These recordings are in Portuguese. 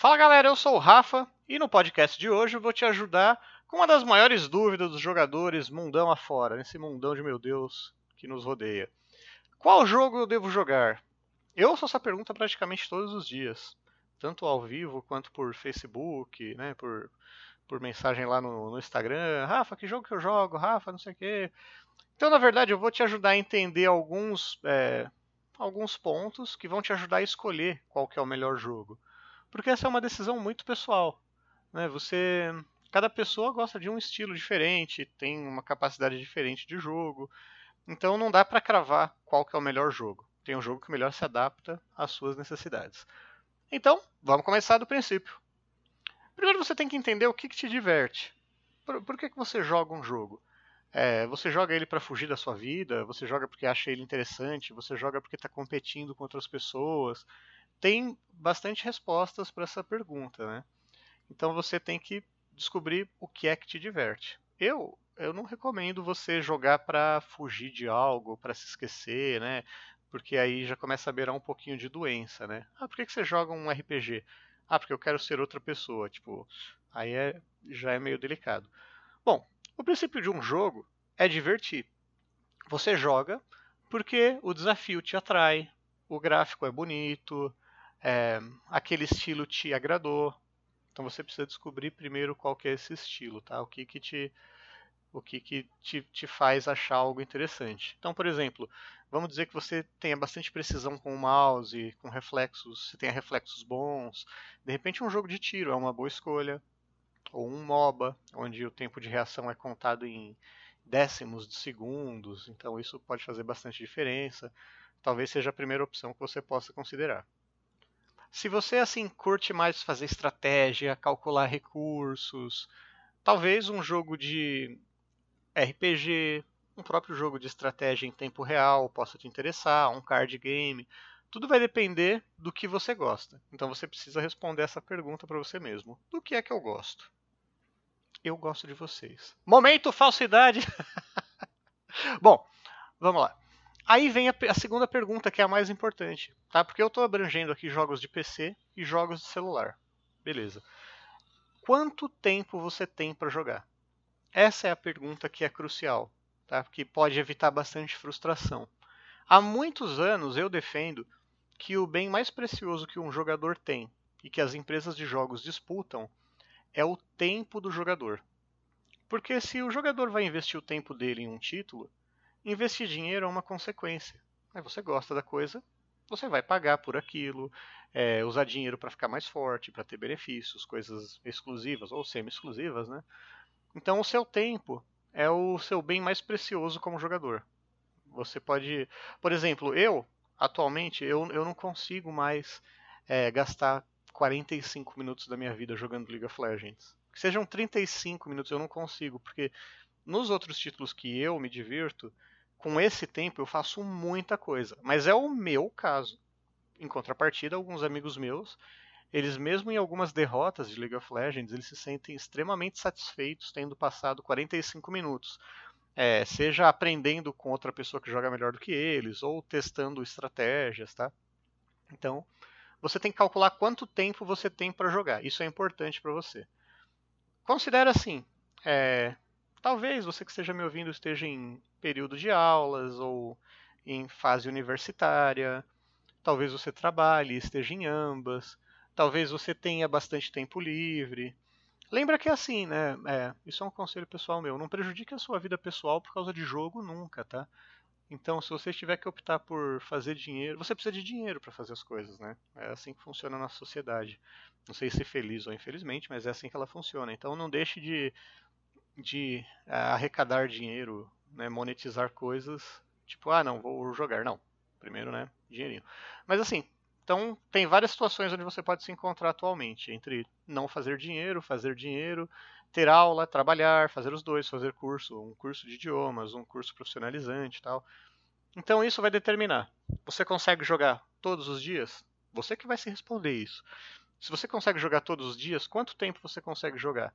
Fala galera, eu sou o Rafa e no podcast de hoje eu vou te ajudar com uma das maiores dúvidas dos jogadores mundão afora, nesse mundão de meu Deus que nos rodeia. Qual jogo eu devo jogar? Eu ouço essa pergunta praticamente todos os dias, tanto ao vivo quanto por Facebook, né, por, por mensagem lá no, no Instagram. Rafa, que jogo que eu jogo? Rafa, não sei o quê. Então, na verdade, eu vou te ajudar a entender alguns, é, alguns pontos que vão te ajudar a escolher qual que é o melhor jogo. Porque essa é uma decisão muito pessoal. Né? Você cada pessoa gosta de um estilo diferente, tem uma capacidade diferente de jogo. Então não dá para cravar qual que é o melhor jogo. Tem um jogo que melhor se adapta às suas necessidades. Então, vamos começar do princípio. Primeiro você tem que entender o que, que te diverte. Por, por que, que você joga um jogo? É, você joga ele para fugir da sua vida? Você joga porque acha ele interessante? Você joga porque está competindo com outras pessoas? Tem bastante respostas para essa pergunta, né? Então você tem que descobrir o que é que te diverte. Eu eu não recomendo você jogar para fugir de algo, para se esquecer, né? Porque aí já começa a beirar um pouquinho de doença, né? Ah, por que, que você joga um RPG? Ah, porque eu quero ser outra pessoa. Tipo, aí é, já é meio delicado. Bom, o princípio de um jogo é divertir. Você joga porque o desafio te atrai, o gráfico é bonito, é, aquele estilo te agradou, então você precisa descobrir primeiro qual que é esse estilo, tá? O que que te o que, que te, te faz achar algo interessante. Então, por exemplo, vamos dizer que você tenha bastante precisão com o mouse, com reflexos, você tenha reflexos bons. De repente, um jogo de tiro é uma boa escolha. Ou um MOBA, onde o tempo de reação é contado em décimos de segundos. Então, isso pode fazer bastante diferença. Talvez seja a primeira opção que você possa considerar. Se você assim curte mais fazer estratégia, calcular recursos, talvez um jogo de RPG, um próprio jogo de estratégia em tempo real possa te interessar, um card game. Tudo vai depender do que você gosta. Então você precisa responder essa pergunta para você mesmo. Do que é que eu gosto? Eu gosto de vocês. Momento falsidade. Bom, vamos lá. Aí vem a, a, segunda pergunta, que é a mais importante, tá? Porque eu estou abrangendo aqui jogos de PC e jogos de celular. Beleza. Quanto tempo você tem para jogar? Essa é a pergunta que é crucial, tá? Que pode evitar bastante frustração. Há muitos anos eu defendo que o bem mais precioso que um jogador tem e que as empresas de jogos disputam é o tempo do jogador. Porque se o jogador vai investir o tempo dele em um título, investir dinheiro é uma consequência. Você gosta da coisa, você vai pagar por aquilo, é, usar dinheiro para ficar mais forte, para ter benefícios, coisas exclusivas ou semi-exclusivas, né? Então o seu tempo é o seu bem mais precioso como jogador. Você pode, por exemplo, eu atualmente eu, eu não consigo mais é, gastar 45 minutos da minha vida jogando League of Legends. Que sejam 35 minutos eu não consigo, porque nos outros títulos que eu me divirto, com esse tempo eu faço muita coisa. Mas é o meu caso. Em contrapartida, alguns amigos meus, eles mesmo em algumas derrotas de League of Legends, eles se sentem extremamente satisfeitos tendo passado 45 minutos. É, seja aprendendo com outra pessoa que joga melhor do que eles, ou testando estratégias, tá? Então, você tem que calcular quanto tempo você tem para jogar. Isso é importante para você. Considera assim, é, talvez você que esteja me ouvindo esteja em período de aulas ou em fase universitária. Talvez você trabalhe, esteja em ambas. Talvez você tenha bastante tempo livre. Lembra que é assim, né? É, isso é um conselho pessoal meu. Não prejudique a sua vida pessoal por causa de jogo nunca, tá? Então, se você tiver que optar por fazer dinheiro, você precisa de dinheiro para fazer as coisas, né? É assim que funciona na sociedade. Não sei se feliz ou infelizmente, mas é assim que ela funciona. Então, não deixe de, de uh, arrecadar dinheiro né, monetizar coisas, tipo, ah, não, vou jogar. Não, primeiro, né, dinheirinho. Mas assim, então tem várias situações onde você pode se encontrar atualmente, entre não fazer dinheiro, fazer dinheiro, ter aula, trabalhar, fazer os dois, fazer curso, um curso de idiomas, um curso profissionalizante e tal. Então isso vai determinar. Você consegue jogar todos os dias? Você que vai se responder isso. Se você consegue jogar todos os dias, quanto tempo você consegue jogar?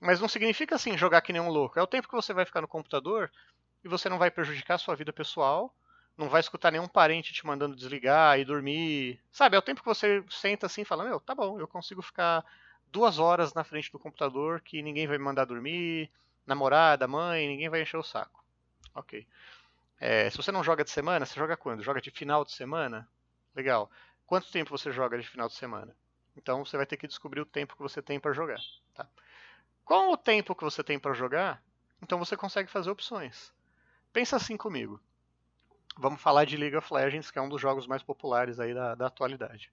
Mas não significa assim jogar que nem um louco. É o tempo que você vai ficar no computador e você não vai prejudicar a sua vida pessoal, não vai escutar nenhum parente te mandando desligar e dormir. Sabe, é o tempo que você senta assim e fala, meu, tá bom, eu consigo ficar duas horas na frente do computador que ninguém vai me mandar dormir, namorada, mãe, ninguém vai encher o saco. Ok. É, se você não joga de semana, você joga quando? Joga de final de semana? Legal. Quanto tempo você joga de final de semana? Então você vai ter que descobrir o tempo que você tem para jogar. Tá? Com o tempo que você tem para jogar, então você consegue fazer opções. Pensa assim comigo. Vamos falar de League of Legends, que é um dos jogos mais populares aí da, da atualidade.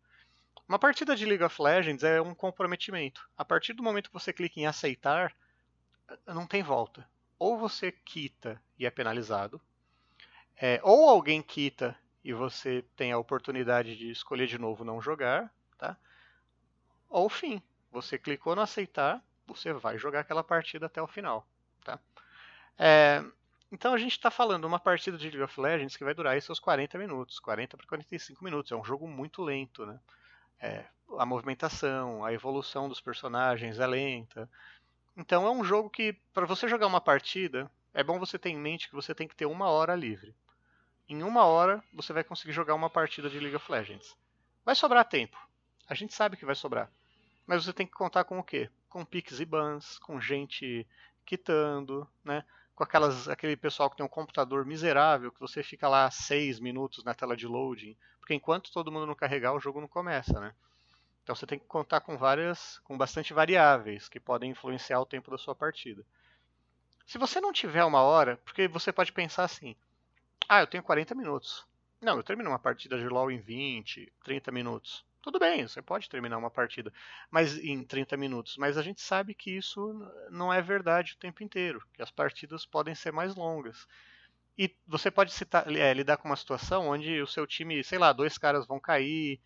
Uma partida de League of Legends é um comprometimento. A partir do momento que você clica em aceitar, não tem volta. Ou você quita e é penalizado, é, ou alguém quita e você tem a oportunidade de escolher de novo não jogar, tá? Ou fim, você clicou no aceitar, você vai jogar aquela partida até o final, tá? É, então a gente está falando uma partida de League of Legends que vai durar aí seus 40 minutos, 40 para 45 minutos. É um jogo muito lento, né? É, a movimentação, a evolução dos personagens é lenta. Então é um jogo que, para você jogar uma partida, é bom você ter em mente que você tem que ter uma hora livre. Em uma hora você vai conseguir jogar uma partida de League of Legends. Vai sobrar tempo. A gente sabe que vai sobrar. Mas você tem que contar com o quê? Com piques e bans, com gente quitando, né? com aquelas, aquele pessoal que tem um computador miserável, que você fica lá seis minutos na tela de loading, porque enquanto todo mundo não carregar, o jogo não começa, né? Então você tem que contar com várias, com bastante variáveis que podem influenciar o tempo da sua partida. Se você não tiver uma hora, porque você pode pensar assim, ah, eu tenho 40 minutos. Não, eu termino uma partida de LoL em 20, 30 minutos. Tudo bem, você pode terminar uma partida mas em 30 minutos, mas a gente sabe que isso não é verdade o tempo inteiro, que as partidas podem ser mais longas. E você pode citar, é, lidar com uma situação onde o seu time, sei lá, dois caras vão cair.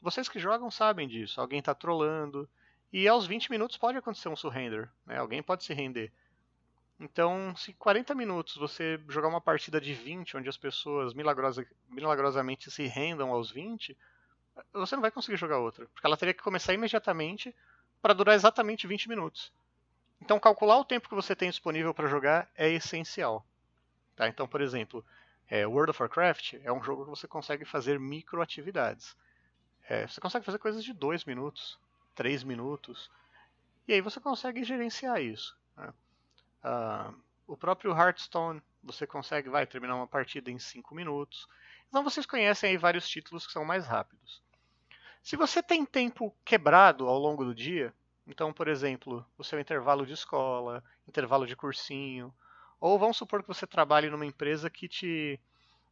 Vocês que jogam sabem disso. Alguém está trolando. E aos 20 minutos pode acontecer um surrender. Né? Alguém pode se render. Então, se 40 minutos você jogar uma partida de 20, onde as pessoas milagrosa, milagrosamente se rendam aos 20, você não vai conseguir jogar outra. Porque ela teria que começar imediatamente para durar exatamente 20 minutos. Então, calcular o tempo que você tem disponível para jogar é essencial. Tá? Então, por exemplo, é, World of Warcraft é um jogo que você consegue fazer microatividades. É, você consegue fazer coisas de 2 minutos, 3 minutos. E aí você consegue gerenciar isso. Né? Uh, o próprio Hearthstone, você consegue vai terminar uma partida em 5 minutos. Então vocês conhecem aí vários títulos que são mais rápidos. Se você tem tempo quebrado ao longo do dia, então, por exemplo, o seu intervalo de escola, intervalo de cursinho, ou vamos supor que você trabalhe numa empresa que te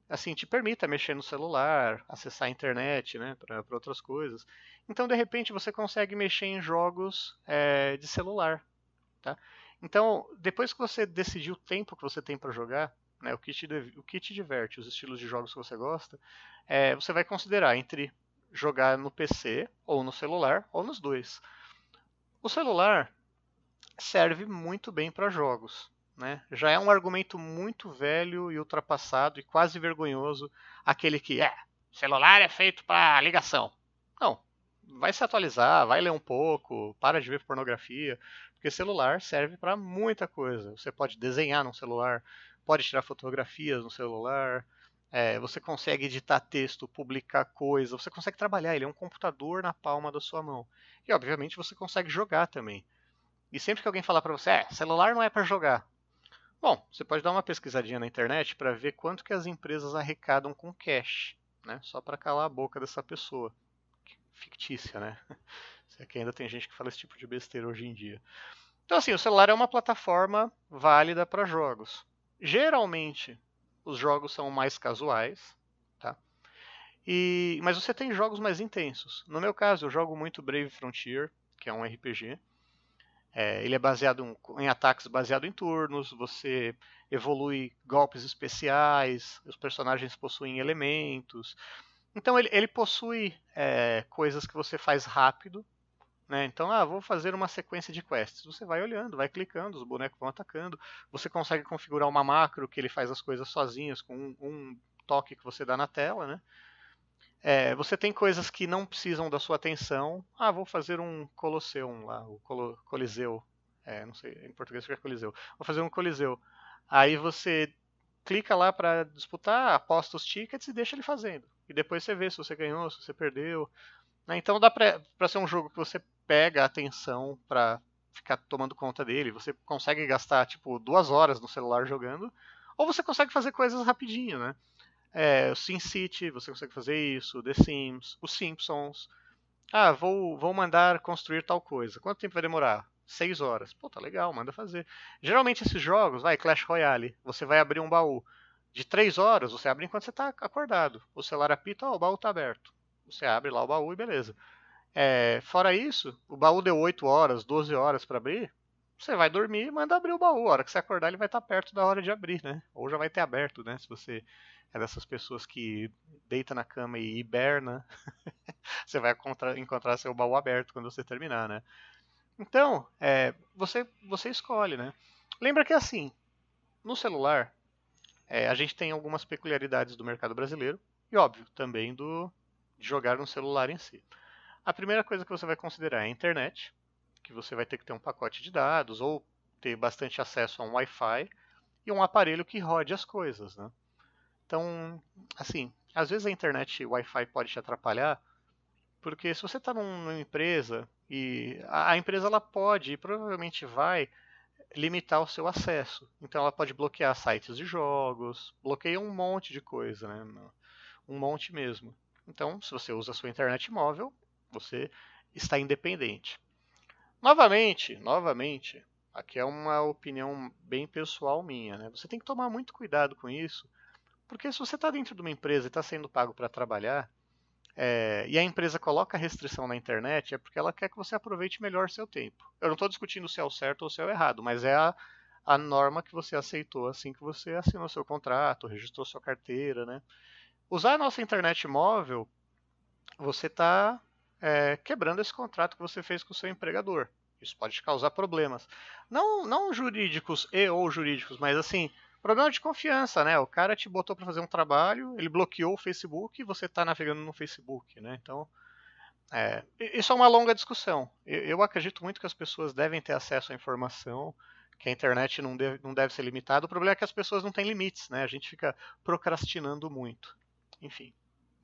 assim te permita mexer no celular, acessar a internet, né, para outras coisas. Então, de repente, você consegue mexer em jogos é, de celular, tá? Então, depois que você decidir o tempo que você tem para jogar, né, o, que te, o que te diverte, os estilos de jogos que você gosta, é, você vai considerar entre jogar no PC, ou no celular, ou nos dois. O celular serve muito bem para jogos. Né? Já é um argumento muito velho e ultrapassado e quase vergonhoso aquele que é celular é feito para ligação. Não, vai se atualizar, vai ler um pouco, para de ver pornografia, porque celular serve para muita coisa. Você pode desenhar no celular, pode tirar fotografias no celular, é, você consegue editar texto, publicar coisa, você consegue trabalhar, ele é um computador na palma da sua mão. E obviamente você consegue jogar também. E sempre que alguém falar para você, é, celular não é para jogar. Bom, você pode dar uma pesquisadinha na internet para ver quanto que as empresas arrecadam com cash, né? Só para calar a boca dessa pessoa. Fictícia, né? Se é que ainda tem gente que fala esse tipo de besteira hoje em dia. Então assim, o celular é uma plataforma válida para jogos. Geralmente, os jogos são mais casuais, tá? E, mas você tem jogos mais intensos. No meu caso, eu jogo muito Brave Frontier, que é um RPG. É, ele é baseado em, ataques baseado em turnos, você evolui golpes especiais, os personagens possuem elementos. Então ele, ele possui é, coisas que você faz rápido né? Então, ah, vou fazer uma sequência de quests. Você vai olhando, vai clicando, os bonecos vão atacando. Você consegue configurar uma macro que ele faz as coisas sozinhos com um, um toque que você dá na tela. Né? É, você tem coisas que não precisam da sua atenção. Ah, vou fazer um Colosseum lá, o Colo Coliseu. É, não sei, em português que é Coliseu. Vou fazer um Coliseu. Aí você clica lá para disputar, aposta os tickets e deixa ele fazendo. E depois você vê se você ganhou, se você perdeu. Né? Então dá pra ser um jogo que você pega a atenção pra ficar tomando conta dele. Você consegue gastar, tipo, duas horas no celular jogando. Ou você consegue fazer coisas rapidinho, né? É, o SimCity, você consegue fazer isso, The Sims, os Simpsons. Ah, vou, vou mandar construir tal coisa. Quanto tempo vai demorar? Seis horas. Pô, tá legal, manda fazer. Geralmente esses jogos, vai, Clash Royale, você vai abrir um baú. De três horas, você abre enquanto você tá acordado. O celular apita, ó, o baú tá aberto. Você abre lá o baú e beleza. É, fora isso, o baú deu 8 horas, 12 horas para abrir. Você vai dormir e manda abrir o baú. A hora que você acordar, ele vai estar tá perto da hora de abrir, né? Ou já vai ter aberto, né? Se você é dessas pessoas que deita na cama e hiberna, você vai encontrar, seu baú aberto quando você terminar, né? Então, é, você, você escolhe, né? Lembra que assim, no celular, é, a gente tem algumas peculiaridades do mercado brasileiro e, óbvio, também do de jogar no celular em si. A primeira coisa que você vai considerar é a internet, que você vai ter que ter um pacote de dados ou ter bastante acesso a um Wi-Fi e um aparelho que rode as coisas, né? Então, assim, às vezes a internet Wi-Fi pode te atrapalhar, porque se você está numa empresa e a, a empresa ela pode e provavelmente vai limitar o seu acesso. Então ela pode bloquear sites de jogos, bloqueia um monte de coisa, né? Um monte mesmo. Então, se você usa a sua internet móvel, você está independente. Novamente, novamente, aqui é uma opinião bem pessoal minha, né? Você tem que tomar muito cuidado com isso, porque se você está dentro de uma empresa e está sendo pago para trabalhar, é, e a empresa coloca restrição na internet, é porque ela quer que você aproveite melhor seu tempo. Eu não estou discutindo se é o certo ou se é o errado, mas é a, a norma que você aceitou assim que você assinou seu contrato, registrou sua carteira, né? Usar a nossa internet móvel, você está é, quebrando esse contrato que você fez com o seu empregador. Isso pode causar problemas. Não, não jurídicos e ou jurídicos, mas assim, Problema de confiança, né? O cara te botou para fazer um trabalho, ele bloqueou o Facebook e você está navegando no Facebook, né? Então, é, isso é uma longa discussão. Eu, eu, acredito muito que as pessoas devem ter acesso à informação, que a internet não deve, não deve ser limitada. O problema é que as pessoas não têm limites, né? A gente fica procrastinando muito. Enfim,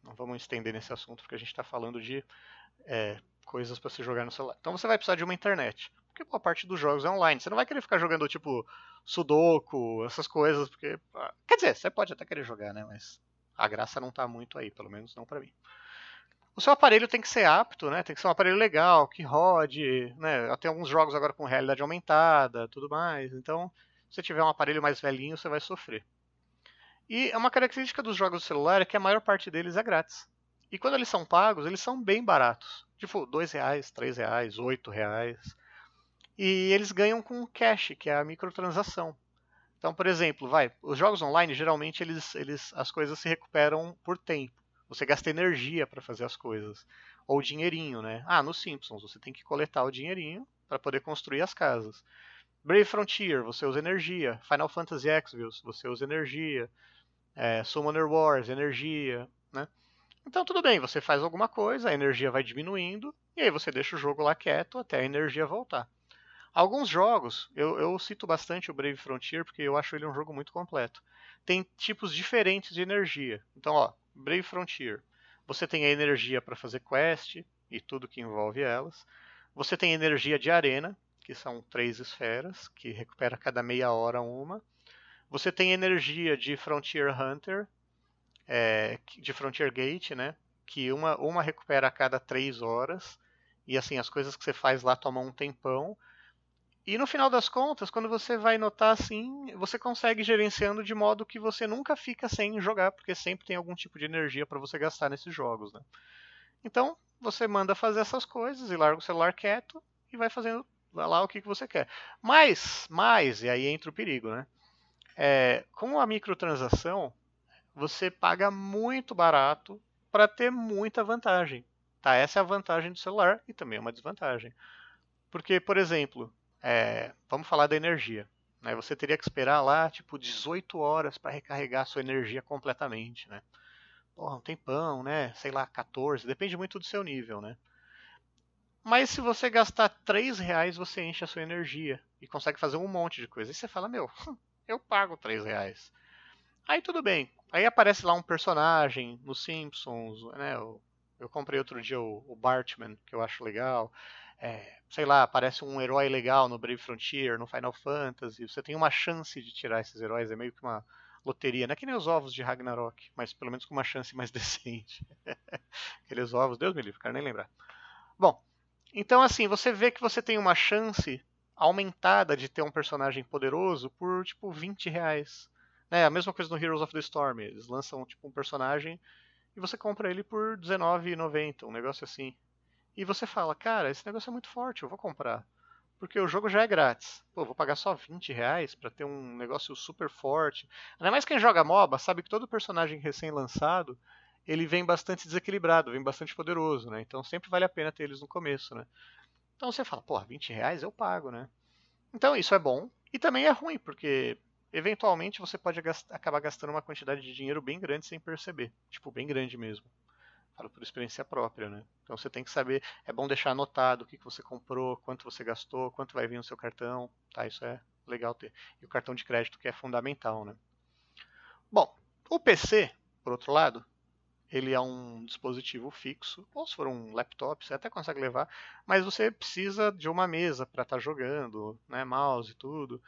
não vamos estender nesse assunto porque a gente está falando de é, coisas para se jogar no celular. Então você vai precisar de uma internet porque boa parte dos jogos é online. Você não vai querer ficar jogando tipo Sudoku, essas coisas, porque. Ah, quer dizer, você pode até querer jogar, né? Mas a graça não tá muito aí, pelo menos não para mim. O seu aparelho tem que ser apto, né? Tem que ser um aparelho legal, que rode, né? Tem alguns jogos agora com realidade aumentada, tudo mais. Então, se você tiver um aparelho mais velhinho, você vai sofrer. E é uma característica dos jogos do celular é que a maior parte deles é grátis. E quando eles são pagos, eles são bem baratos. Tipo, dois reais, três reais, oito reais. E eles ganham com cash, que é a microtransação. Então, por exemplo, vai, os jogos online geralmente eles, eles, as coisas se recuperam por tempo. Você gasta energia para fazer as coisas ou dinheirinho, né? Ah, no Simpsons você tem que coletar o dinheirinho para poder construir as casas. Brave Frontier, você usa energia. Final Fantasy X, você usa energia. É, Summoner Wars, energia, né? Então tudo bem, você faz alguma coisa, a energia vai diminuindo e aí você deixa o jogo lá quieto até a energia voltar. Alguns jogos, eu, eu, cito bastante o Brave Frontier porque eu acho ele um jogo muito completo. Tem tipos diferentes de energia. Então, ó, Brave Frontier. Você tem a energia para fazer quest e tudo que envolve elas. Você tem energia de arena, que são três esferas, que recupera cada meia hora uma. Você tem energia de Frontier Hunter, é, de Frontier Gate, né? Que uma, uma recupera a cada três horas. E assim, as coisas que você faz lá tomam um tempão. E no final das contas, quando você vai notar assim, você consegue gerenciando de modo que você nunca fica sem jogar, porque sempre tem algum tipo de energia para você gastar nesses jogos, né? Então, você manda fazer essas coisas e larga o celular quieto e vai fazendo lá o que, que você quer. Mas, mas, e aí entra o perigo, né? É, com a microtransação, você paga muito barato para ter muita vantagem. Tá? Essa é a vantagem do celular e também é uma desvantagem. Porque, por exemplo, é, vamos falar da energia. Né? Você teria que esperar lá, tipo, 18 horas para recarregar a sua energia completamente, né? Porra, um tempão, né? Sei lá, 14, depende muito do seu nível, né? Mas se você gastar 3 reais, você enche a sua energia e consegue fazer um monte de coisa. E você fala, meu, eu pago 3 reais. Aí tudo bem. Aí aparece lá um personagem nos Simpsons, né? Eu, eu comprei outro dia o, o, Bartman, que eu acho legal. É, sei lá, aparece um herói legal no Brave Frontier, no Final Fantasy. Você tem uma chance de tirar esses heróis, é meio que uma loteria. Não é que nem os ovos de Ragnarok, mas pelo menos com uma chance mais decente. Aqueles ovos, Deus me livre, quero nem lembrar. Bom, então assim, você vê que você tem uma chance aumentada de ter um personagem poderoso por tipo 20 reais. É a mesma coisa no Heroes of the Storm. Eles lançam tipo um personagem e você compra ele por R$19,90, um negócio assim. E você fala, cara, esse negócio é muito forte, eu vou comprar. Porque o jogo já é grátis. Pô, vou pagar só 20 reais pra ter um negócio super forte. Ainda mais quem joga MOBA sabe que todo personagem recém-lançado ele vem bastante desequilibrado, vem bastante poderoso, né? Então sempre vale a pena ter eles no começo, né? Então você fala, pô, 20 reais eu pago, né? Então isso é bom e também é ruim, porque eventualmente você pode acabar gastando uma quantidade de dinheiro bem grande sem perceber. Tipo, bem grande mesmo. Falo por experiência própria, né? Então você tem que saber, é bom deixar anotado o que, que você comprou, quanto você gastou, quanto vai vir no seu cartão, tá? Isso é legal ter. E o cartão de crédito que é fundamental, né? Bom, o PC, por outro lado, ele é um dispositivo fixo, ou se for um laptop, você até consegue levar, mas você precisa de uma mesa para estar tá jogando, né, mouse e tudo.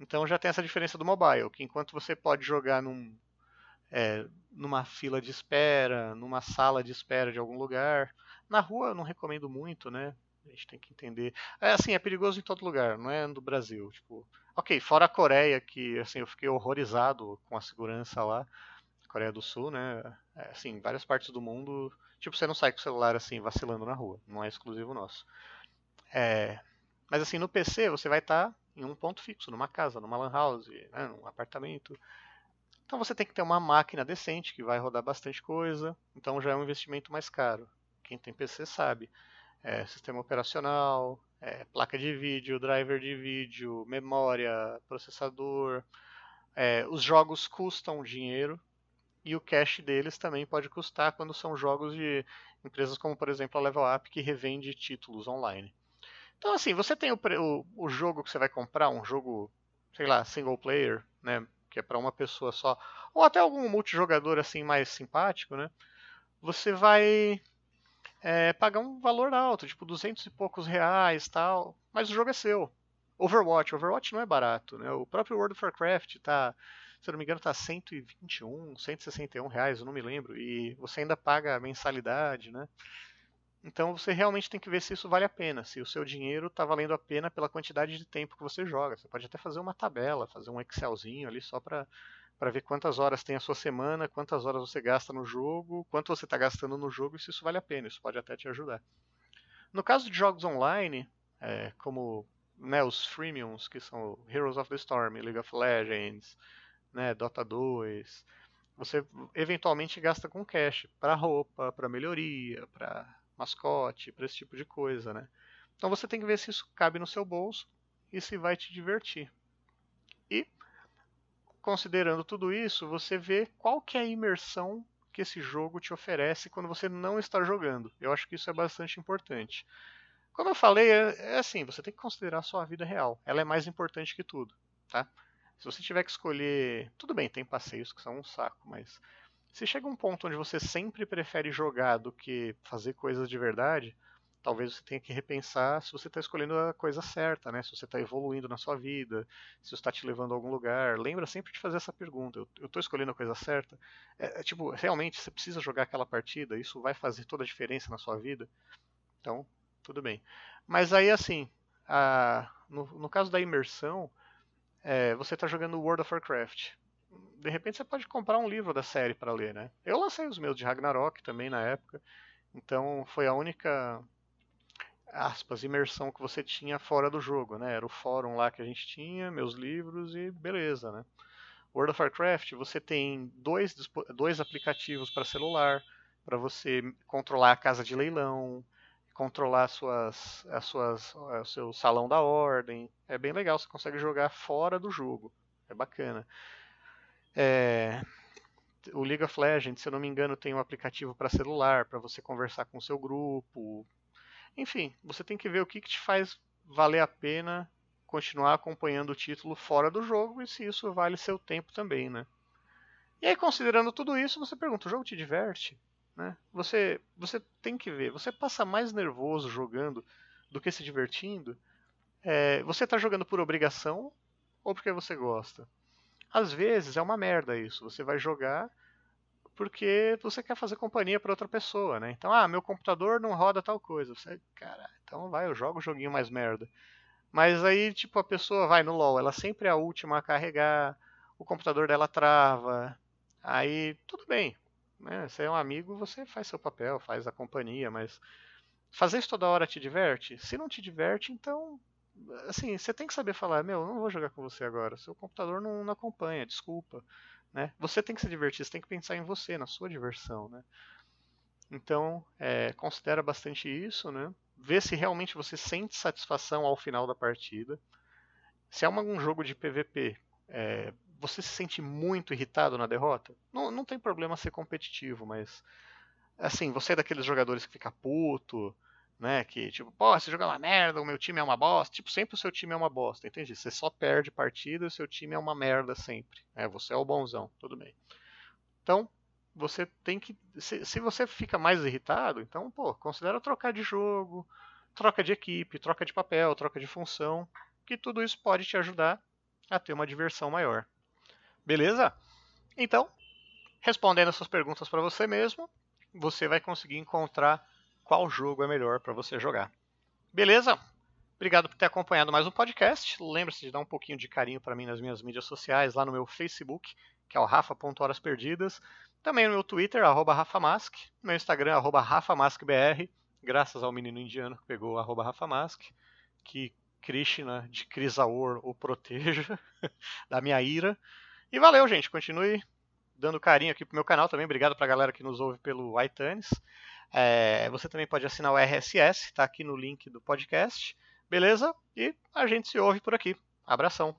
Então já tem essa diferença do mobile, que enquanto você pode jogar num, é, numa fila de espera, numa sala de espera de algum lugar, na rua eu não recomendo muito, né? A gente tem que entender. É assim, é perigoso em todo lugar, não é no Brasil. Tipo, ok, fora a Coreia, que assim eu fiquei horrorizado com a segurança lá. Coreia do Sul, né? É, assim, várias partes do mundo, tipo, você não sai com o celular assim vacilando na rua, não é exclusivo nosso. É, mas assim, no PC você vai estar tá em um ponto fixo, numa casa, numa lan house, né, num apartamento. Então você tem que ter uma máquina decente que vai rodar bastante coisa, então já é um investimento mais caro. Quem tem PC sabe. É, sistema operacional, é, placa de vídeo, driver de vídeo, memória, processador. É, os jogos custam dinheiro, e o cache deles também pode custar quando são jogos de empresas como, por exemplo, a Level Up, que revende títulos online. Então, assim, você tem o, o, o jogo que você vai comprar, um jogo, sei lá, single player, né, que é para uma pessoa só, ou até algum multijogador assim mais simpático, né? Você vai é, pagar um valor alto, tipo 200 e poucos reais, tal, mas o jogo é seu. Overwatch, Overwatch não é barato, né? O próprio World of Warcraft tá se eu não me engano, está 121, 161 reais, eu não me lembro, e você ainda paga a mensalidade, né? Então você realmente tem que ver se isso vale a pena, se o seu dinheiro está valendo a pena pela quantidade de tempo que você joga. Você pode até fazer uma tabela, fazer um Excelzinho ali só para para ver quantas horas tem a sua semana, quantas horas você gasta no jogo, quanto você está gastando no jogo e se isso vale a pena. Isso pode até te ajudar. No caso de jogos online, é, como né, os freemiums, que são Heroes of the Storm, League of Legends, né, Dota 2, você eventualmente gasta com cash para roupa, para melhoria, para mascote, para esse tipo de coisa, né? Então você tem que ver se isso cabe no seu bolso e se vai te divertir. E considerando tudo isso, você vê qual que é a imersão que esse jogo te oferece quando você não está jogando. Eu acho que isso é bastante importante. Como eu falei, é, é assim, você tem que considerar a sua vida real. Ela é mais importante que tudo, tá? Se você tiver que escolher. Tudo bem, tem passeios que são um saco, mas. Se chega um ponto onde você sempre prefere jogar do que fazer coisas de verdade, talvez você tenha que repensar se você está escolhendo a coisa certa, né? Se você está evoluindo na sua vida, se está te levando a algum lugar. Lembra sempre de fazer essa pergunta: eu estou escolhendo a coisa certa? É, é, tipo, realmente você precisa jogar aquela partida? Isso vai fazer toda a diferença na sua vida? Então, tudo bem. Mas aí, assim, a, no, no caso da imersão, é, você está jogando World of Warcraft. De repente você pode comprar um livro da série para ler, né? Eu lancei os meus de Ragnarok também na época, então foi a única aspas imersão que você tinha fora do jogo, né? Era o fórum lá que a gente tinha, meus livros e beleza, né? World of Warcraft você tem dois, dois aplicativos para celular para você controlar a casa de leilão, controlar as suas, as suas, o seu salão da ordem. É bem legal, você consegue jogar fora do jogo. É bacana. É, o League of Legends, se eu não me engano, tem um aplicativo para celular, para você conversar com o seu grupo. Enfim, você tem que ver o que, que te faz valer a pena continuar acompanhando o título fora do jogo e se isso vale seu tempo também, né? E aí, considerando tudo isso, você pergunta: o jogo te diverte? Né? Você, você tem que ver, você passa mais nervoso jogando do que se divertindo. É, você está jogando por obrigação ou porque você gosta? Às vezes é uma merda isso. Você vai jogar porque você quer fazer companhia para outra pessoa, né? Então, ah, meu computador não roda tal coisa. Você, cara, então vai, eu jogo um joguinho mais merda. Mas aí, tipo, a pessoa vai no LoL, ela sempre é a última a carregar, o computador dela trava. Aí, tudo bem. Né? Você é um amigo, você faz seu papel, faz a companhia, mas fazer isso toda hora te diverte? Se não te diverte, então assim, você tem que saber falar, meu, não vou jogar com você agora, seu computador não, não acompanha, desculpa. Né? Você tem que se divertir, você tem que pensar em você, na sua diversão. Né? Então, é, considera bastante isso, né? vê se realmente você sente satisfação ao final da partida. Se é um jogo de PVP, é, você se sente muito irritado na derrota, não, não tem problema ser competitivo, mas assim, você é daqueles jogadores que fica puto, né? Que tipo, pô, esse jogo é uma merda, o meu time é uma bosta. Tipo, sempre o seu time é uma bosta, entende? Você só perde partida e o seu time é uma merda sempre. É, você é o bonzão, tudo bem. Então, você tem que. Se, se você fica mais irritado, então, pô, considera trocar de jogo, troca de equipe, troca de papel, troca de função, que tudo isso pode te ajudar a ter uma diversão maior. Beleza? Então, respondendo essas perguntas para você mesmo, você vai conseguir encontrar qual jogo é melhor para você jogar. Beleza? Obrigado por ter acompanhado mais um podcast. Lembre-se de dar um pouquinho de carinho para mim nas minhas mídias sociais, lá no meu Facebook, que é o rafa.horasperdidas. Também no meu Twitter, arroba rafamask. No meu Instagram, arroba rafamaskbr. Graças ao menino indiano que pegou arroba rafamask. Que Krishna de Crisaor o proteja da minha ira. E valeu, gente. Continue dando carinho aqui pro meu canal também. Obrigado pra galera que nos ouve pelo iTunes. É, você também pode assinar o RSS, está aqui no link do podcast. Beleza? E a gente se ouve por aqui. Abração.